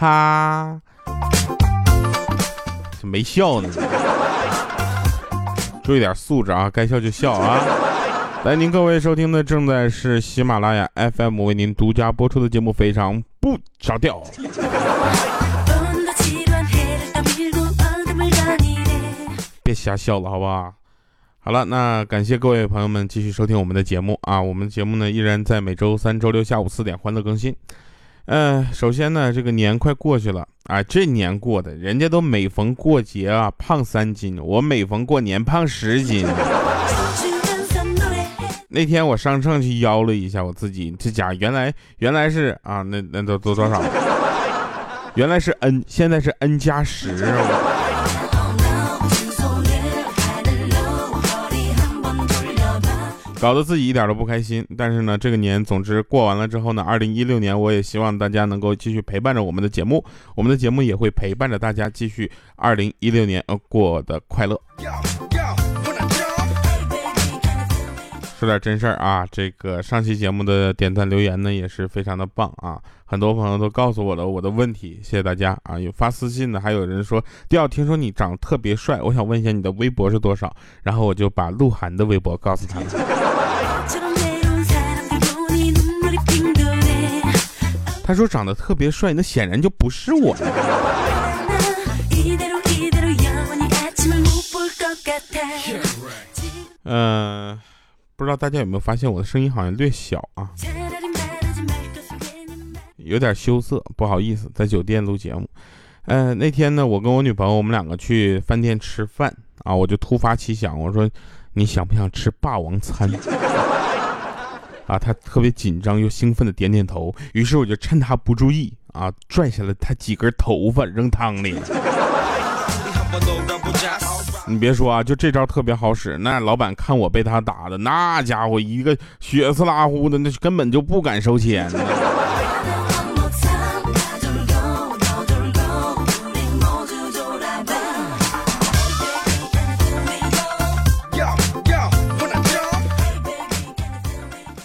哈，没笑呢。注意点素质啊，该笑就笑啊。来，您各位收听的正在是喜马拉雅 FM 为您独家播出的节目，非常不着调。别瞎笑了，好不好？好了，那感谢各位朋友们继续收听我们的节目啊。我们节目呢依然在每周三、周六下午四点欢乐更新。嗯，首先呢，这个年快过去了啊，这年过的，人家都每逢过节啊胖三斤，我每逢过年胖十斤。那天我上秤去腰了一下我自己，这家原来原来是啊，那那都都多少？原来是 n，现在是 n 加十。搞得自己一点都不开心，但是呢，这个年总之过完了之后呢，二零一六年我也希望大家能够继续陪伴着我们的节目，我们的节目也会陪伴着大家继续二零一六年呃过得快乐。说点真事儿啊，这个上期节目的点赞留言呢也是非常的棒啊，很多朋友都告诉我了我的问题，谢谢大家啊。有发私信的，还有人说调听说你长得特别帅，我想问一下你的微博是多少？然后我就把鹿晗的微博告诉他们。他说长得特别帅，那显然就不是我。嗯。不知道大家有没有发现我的声音好像略小啊，有点羞涩，不好意思，在酒店录节目。呃，那天呢，我跟我女朋友，我们两个去饭店吃饭啊，我就突发奇想，我说你想不想吃霸王餐？啊，他特别紧张又兴奋的点点头。于是我就趁他不注意啊，拽下了他几根头发扔汤里。你别说啊，就这招特别好使。那老板看我被他打的，那家伙一个血丝拉呼的，那根本就不敢收钱。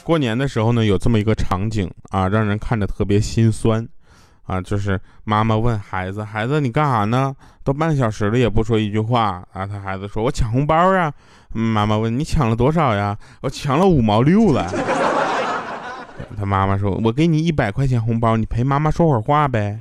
过年的时候呢，有这么一个场景啊，让人看着特别心酸。啊，就是妈妈问孩子：“孩子，你干啥呢？都半小时了也不说一句话。”啊，他孩子说：“我抢红包啊。”妈妈问：“你抢了多少呀？”我抢了五毛六了。他妈妈说：“我给你一百块钱红包，你陪妈妈说会儿话呗。”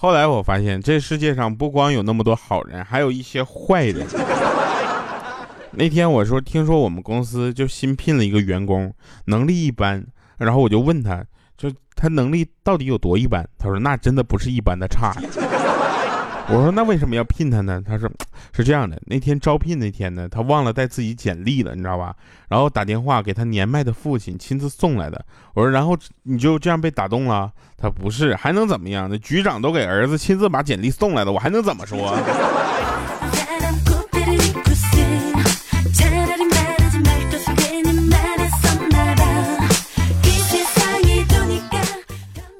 后来我发现，这世界上不光有那么多好人，还有一些坏人。那天我说，听说我们公司就新聘了一个员工，能力一般，然后我就问他，就他能力到底有多一般？他说，那真的不是一般的差。我说那为什么要聘他呢？他说是这样的，那天招聘那天呢，他忘了带自己简历了，你知道吧？然后打电话给他年迈的父亲亲自送来的。我说然后你就这样被打动了？他不是，还能怎么样？那局长都给儿子亲自把简历送来了，我还能怎么说？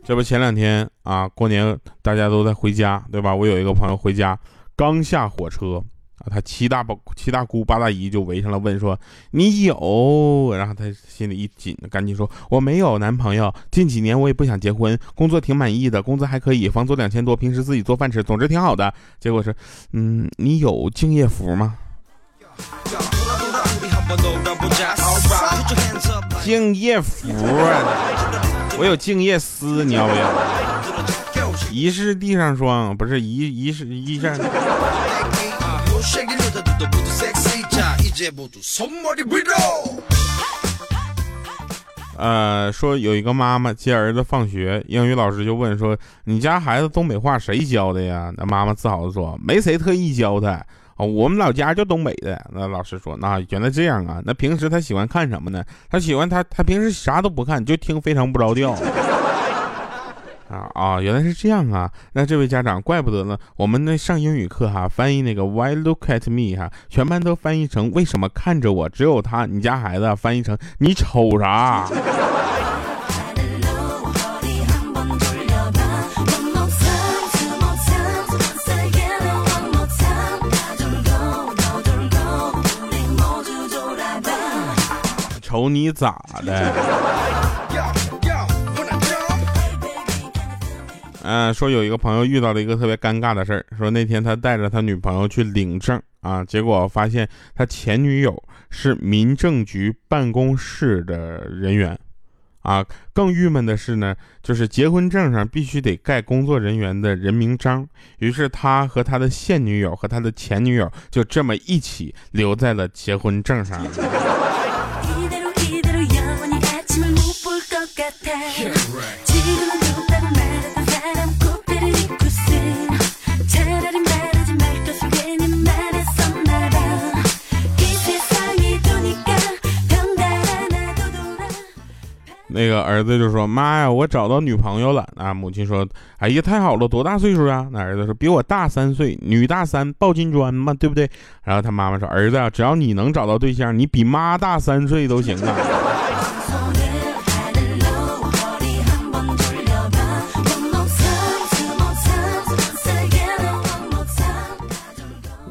这不前两天啊，过年大家都在回家，对吧？我有一个朋友回家，刚下火车啊，他七大宝、七大姑八大姨就围上来问说：“你有？”然后他心里一紧，赶紧说：“我没有男朋友，近几年我也不想结婚，工作挺满意的，工资还可以，房租两千多，平时自己做饭吃，总之挺好的。”结果是，嗯，你有敬业福吗？敬业福。我有敬业思，你要不要？疑是地上霜，不是疑疑是一是。呃，说有一个妈妈接儿子放学，英语老师就问说：“你家孩子东北话谁教的呀？”那妈妈自豪的说：“没谁特意教他。”哦，我们老家就东北的。那老师说，那原来这样啊。那平时他喜欢看什么呢？他喜欢他他平时啥都不看，就听非常不着调。啊啊，原来是这样啊。那这位家长，怪不得呢。我们那上英语课哈，翻译那个 Why look at me 哈，全班都翻译成为什么看着我？只有他，你家孩子翻译成你瞅啥？瞅你咋的？嗯，说有一个朋友遇到了一个特别尴尬的事儿，说那天他带着他女朋友去领证啊，结果发现他前女友是民政局办公室的人员。啊，更郁闷的是呢，就是结婚证上必须得盖工作人员的人名章。于是他和他的现女友和他的前女友就这么一起留在了结婚证上。那个儿子就说妈呀我找到女朋友了。啊母亲说哎呀太好了多大岁数啊？那儿子说比我大三岁女大三抱金砖嘛对不对？然后他妈妈说儿子只要你能找到对象你比妈大三岁都行啊。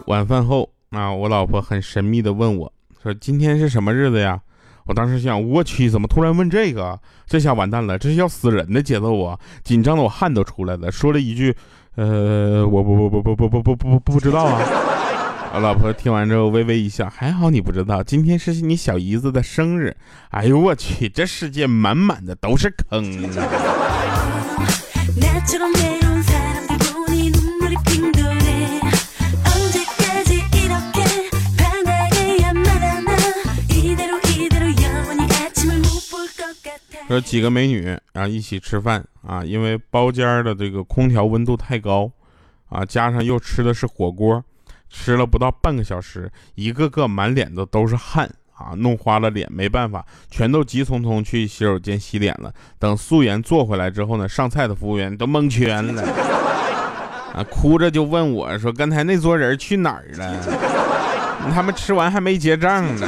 晚饭后啊，我老婆很神秘的问我说：“今天是什么日子呀？”我当时想，我去，怎么突然问这个？这下完蛋了，这是要死人的节奏啊！紧张的我汗都出来了，说了一句：“呃，我不不不不不不不不不知道啊。”我老婆听完之后微微一笑，还好你不知道，今天是你小姨子的生日。哎呦我去，这世界满满的都是坑 说几个美女啊一起吃饭啊，因为包间的这个空调温度太高，啊，加上又吃的是火锅，吃了不到半个小时，一个个满脸的都是汗啊，弄花了脸，没办法，全都急匆匆去洗手间洗脸了。等素颜坐回来之后呢，上菜的服务员都蒙圈了，啊，哭着就问我说：“刚才那桌人去哪儿了？他们吃完还没结账呢。”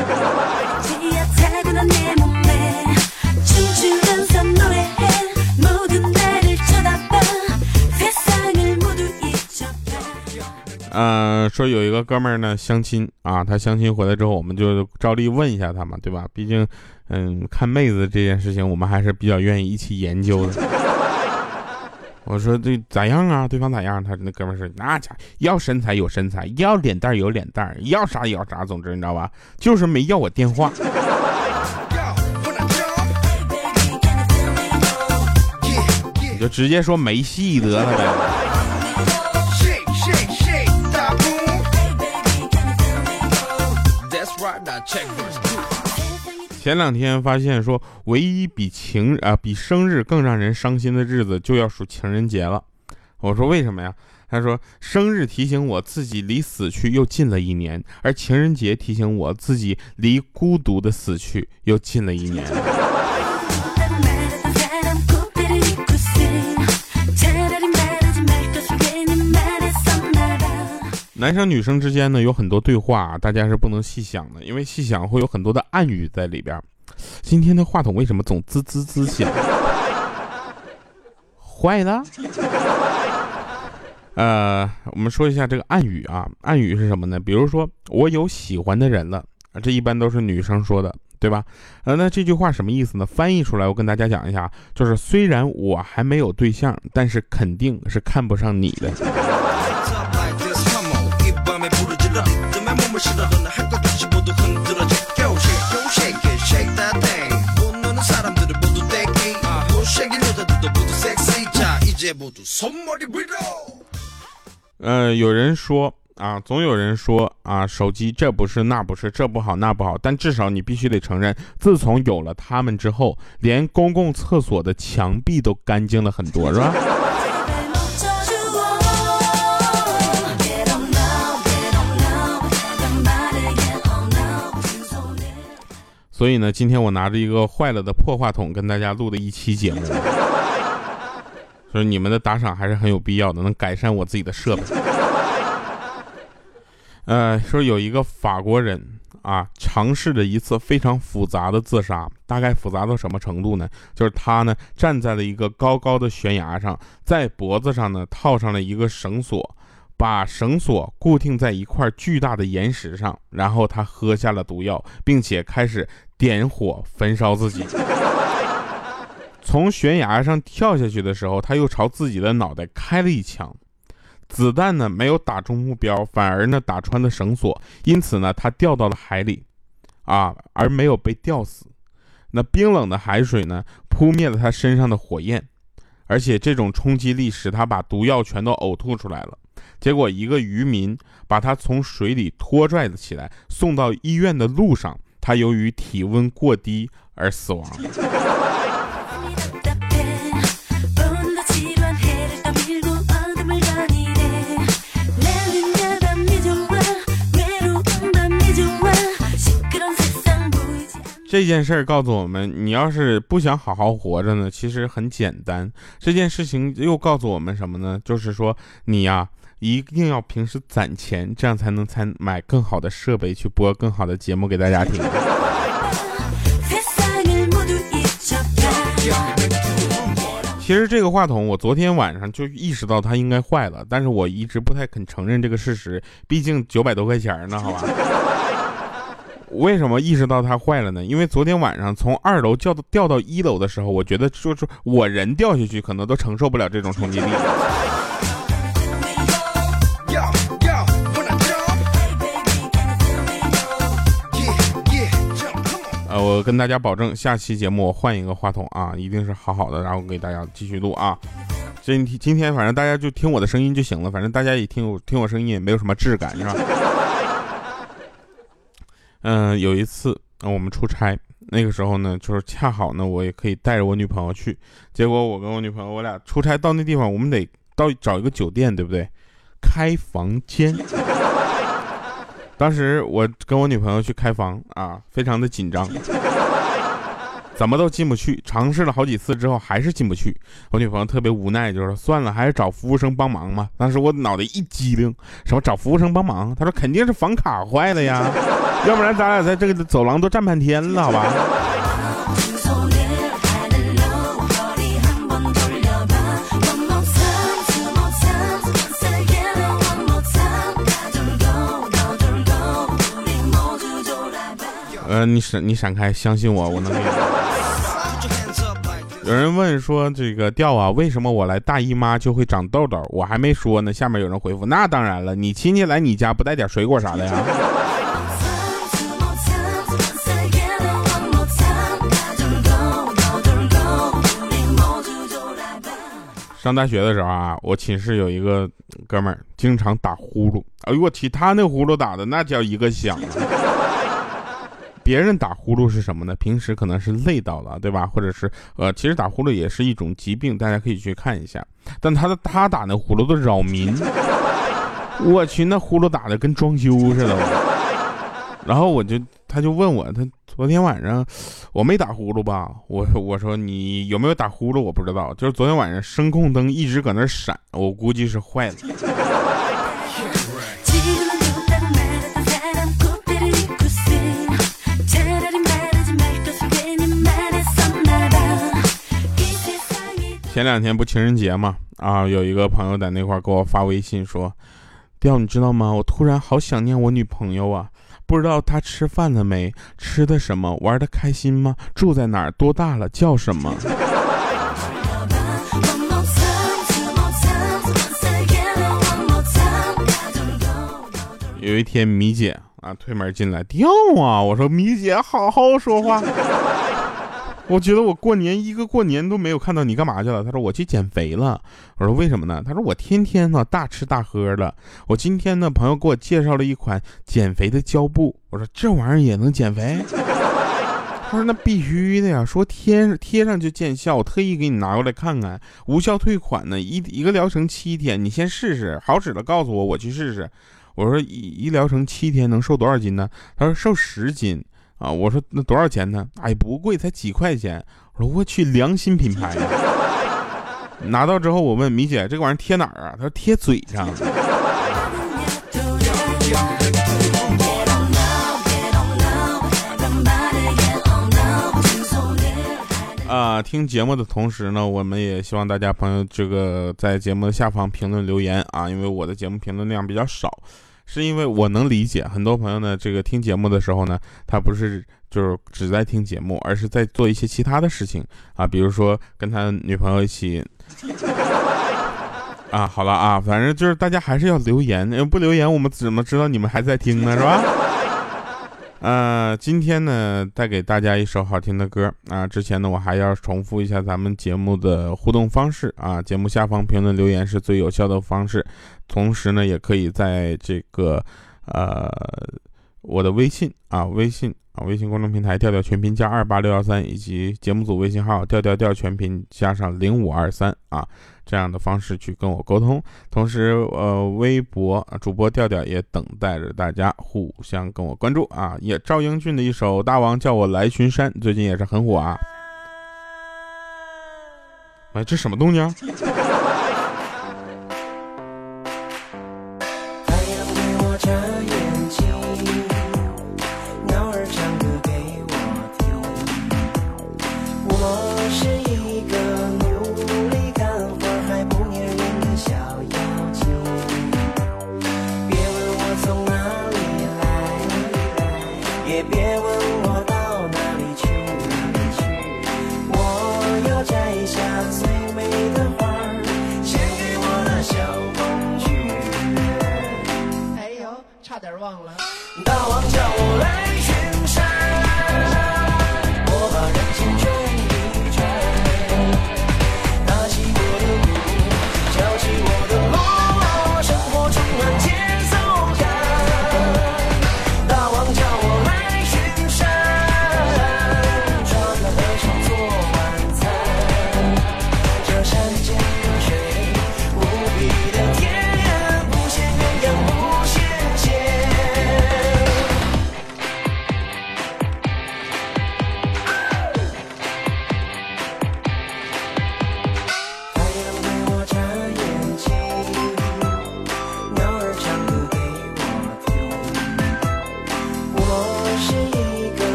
嗯，说有一个哥们儿呢相亲啊，他相亲回来之后，我们就照例问一下他嘛，对吧？毕竟，嗯，看妹子这件事情，我们还是比较愿意一起研究的。我说这咋样啊？对方咋样？他那哥们儿说那家要身材有身材，要脸蛋有脸蛋，要啥有啥，总之你知道吧？就是没要我电话。你 就直接说没戏得了呗。前两天发现说，唯一比情啊比生日更让人伤心的日子，就要数情人节了。我说为什么呀？他说生日提醒我自己离死去又近了一年，而情人节提醒我自己离孤独的死去又近了一年。男生女生之间呢有很多对话，大家是不能细想的，因为细想会有很多的暗语在里边。今天的话筒为什么总滋滋滋响？坏了。呃，我们说一下这个暗语啊，暗语是什么呢？比如说我有喜欢的人了，这一般都是女生说的，对吧？呃，那这句话什么意思呢？翻译出来，我跟大家讲一下，就是虽然我还没有对象，但是肯定是看不上你的。呃，有人说啊，总有人说啊，手机这不是那不是，这不好那不好。但至少你必须得承认，自从有了他们之后，连公共厕所的墙壁都干净了很多，是吧？所以呢，今天我拿着一个坏了的破话筒跟大家录的一期节目，所以你们的打赏还是很有必要的，能改善我自己的设备。呃，说有一个法国人啊，尝试着一次非常复杂的自杀，大概复杂到什么程度呢？就是他呢站在了一个高高的悬崖上，在脖子上呢套上了一个绳索。把绳索固定在一块巨大的岩石上，然后他喝下了毒药，并且开始点火焚烧自己。从悬崖上跳下去的时候，他又朝自己的脑袋开了一枪，子弹呢没有打中目标，反而呢打穿了绳索，因此呢他掉到了海里，啊，而没有被吊死。那冰冷的海水呢扑灭了他身上的火焰，而且这种冲击力使他把毒药全都呕吐出来了。结果一个渔民把他从水里拖拽了起来，送到医院的路上，他由于体温过低而死亡。这件事儿告诉我们，你要是不想好好活着呢，其实很简单。这件事情又告诉我们什么呢？就是说，你呀，一定要平时攒钱，这样才能才买更好的设备，去播更好的节目给大家听。其实这个话筒，我昨天晚上就意识到它应该坏了，但是我一直不太肯承认这个事实，毕竟九百多块钱呢，好吧。为什么意识到它坏了呢？因为昨天晚上从二楼掉到掉到一楼的时候，我觉得就是我人掉下去可能都承受不了这种冲击力。我跟大家保证，下期节目我换一个话筒啊，一定是好好的，然后给大家继续录啊。今天今天反正大家就听我的声音就行了，反正大家也听我听我声音也没有什么质感，是吧？嗯，有一次我们出差，那个时候呢，就是恰好呢，我也可以带着我女朋友去。结果我跟我女朋友，我俩出差到那地方，我们得到找一个酒店，对不对？开房间。当时我跟我女朋友去开房啊，非常的紧张。怎么都进不去，尝试了好几次之后还是进不去。我女朋友特别无奈，就说算了，还是找服务生帮忙吧。当时我脑袋一激灵，什么找服务生帮忙？她说肯定是房卡坏了呀，要不然咱俩在这个走廊都站半天了，好吧？呃，你闪你闪开，相信我，我能给你。有人问说：“这个调啊，为什么我来大姨妈就会长痘痘？”我还没说呢，下面有人回复：“那当然了，你亲戚来你家不带点水果啥的呀？”上大学的时候啊，我寝室有一个哥们儿经常打呼噜，哎呦我去，他那呼噜打的那叫一个响。别人打呼噜是什么呢？平时可能是累到了，对吧？或者是呃，其实打呼噜也是一种疾病，大家可以去看一下。但他的他打那呼噜都扰民，我去，那呼噜打的跟装修似的。然后我就他就问我，他昨天晚上我没打呼噜吧？我我说你有没有打呼噜？我不知道，就是昨天晚上声控灯一直搁那闪，我估计是坏了。前两天不情人节嘛，啊，有一个朋友在那块给我发微信说：“调，你知道吗？我突然好想念我女朋友啊，不知道她吃饭了没？吃的什么？玩的开心吗？住在哪儿？多大了？叫什么？”有一天，米姐啊推门进来，调啊，我说米姐，好好说话。我觉得我过年一个过年都没有看到你干嘛去了？他说我去减肥了。我说为什么呢？他说我天天呢大吃大喝的。我今天呢朋友给我介绍了一款减肥的胶布。我说这玩意儿也能减肥？他说那必须的呀，说贴贴上就见效。我特意给你拿过来看看，无效退款呢，一一个疗程七天，你先试试，好使了告诉我，我去试试。我说一一疗程七天能瘦多少斤呢？他说瘦十斤。啊，我说那多少钱呢？哎，不贵，才几块钱。我说我去，良心品牌。拿到之后，我问米姐，这个玩意儿贴哪儿啊？她说贴嘴上。啊，听节目的同时呢，我们也希望大家朋友这个在节目的下方评论留言啊，因为我的节目评论量比较少，是因为我能理解很多朋友呢，这个听节目的时候呢，他不是就是只在听节目，而是在做一些其他的事情啊，比如说跟他女朋友一起。啊，好了啊，反正就是大家还是要留言，不留言我们怎么知道你们还在听呢，是吧？呃，今天呢带给大家一首好听的歌啊。之前呢我还要重复一下咱们节目的互动方式啊，节目下方评论留言是最有效的方式，同时呢也可以在这个呃我的微信啊微信啊。微信公众平台调调全拼加二八六幺三，以及节目组微信号调调调全拼加上零五二三啊，这样的方式去跟我沟通。同时，呃，微博主播调调也等待着大家互相跟我关注啊。也赵英俊的一首《大王叫我来巡山》，最近也是很火啊。哎，这什么动静？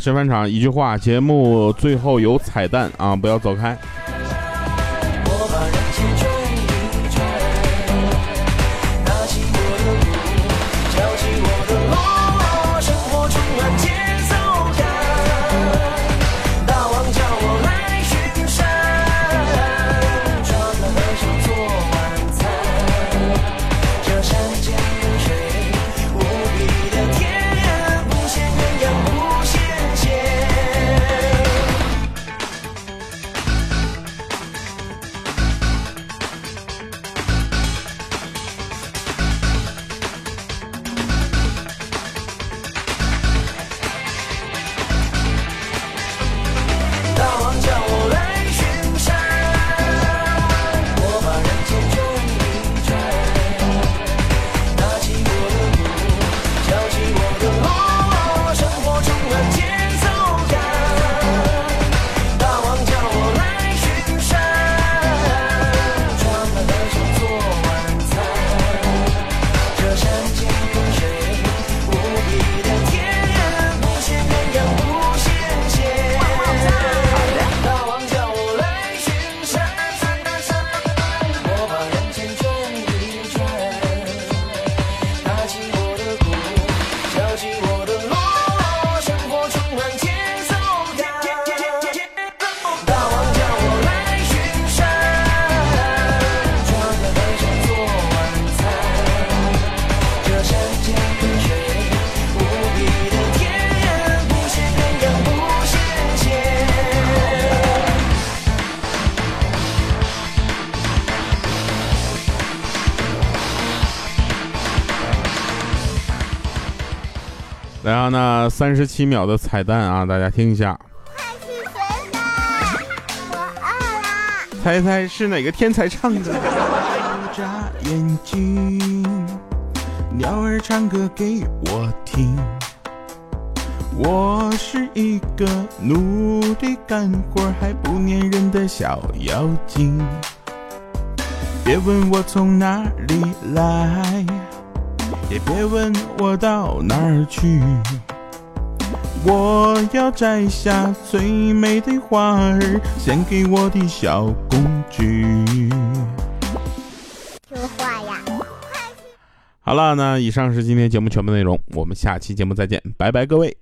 神返场。一句话，节目最后有彩蛋啊，不要走开。那三十七秒的彩蛋啊，大家听一下。猜猜是哪个天才唱的？眨眼睛，鸟儿唱歌给我听。我是一个努力干活还不粘人的小妖精。别问我从哪里来，也别问我到哪儿去。我要摘下最美的花儿，献给我的小公举。说话呀！好了，那以上是今天节目全部内容，我们下期节目再见，拜拜，各位。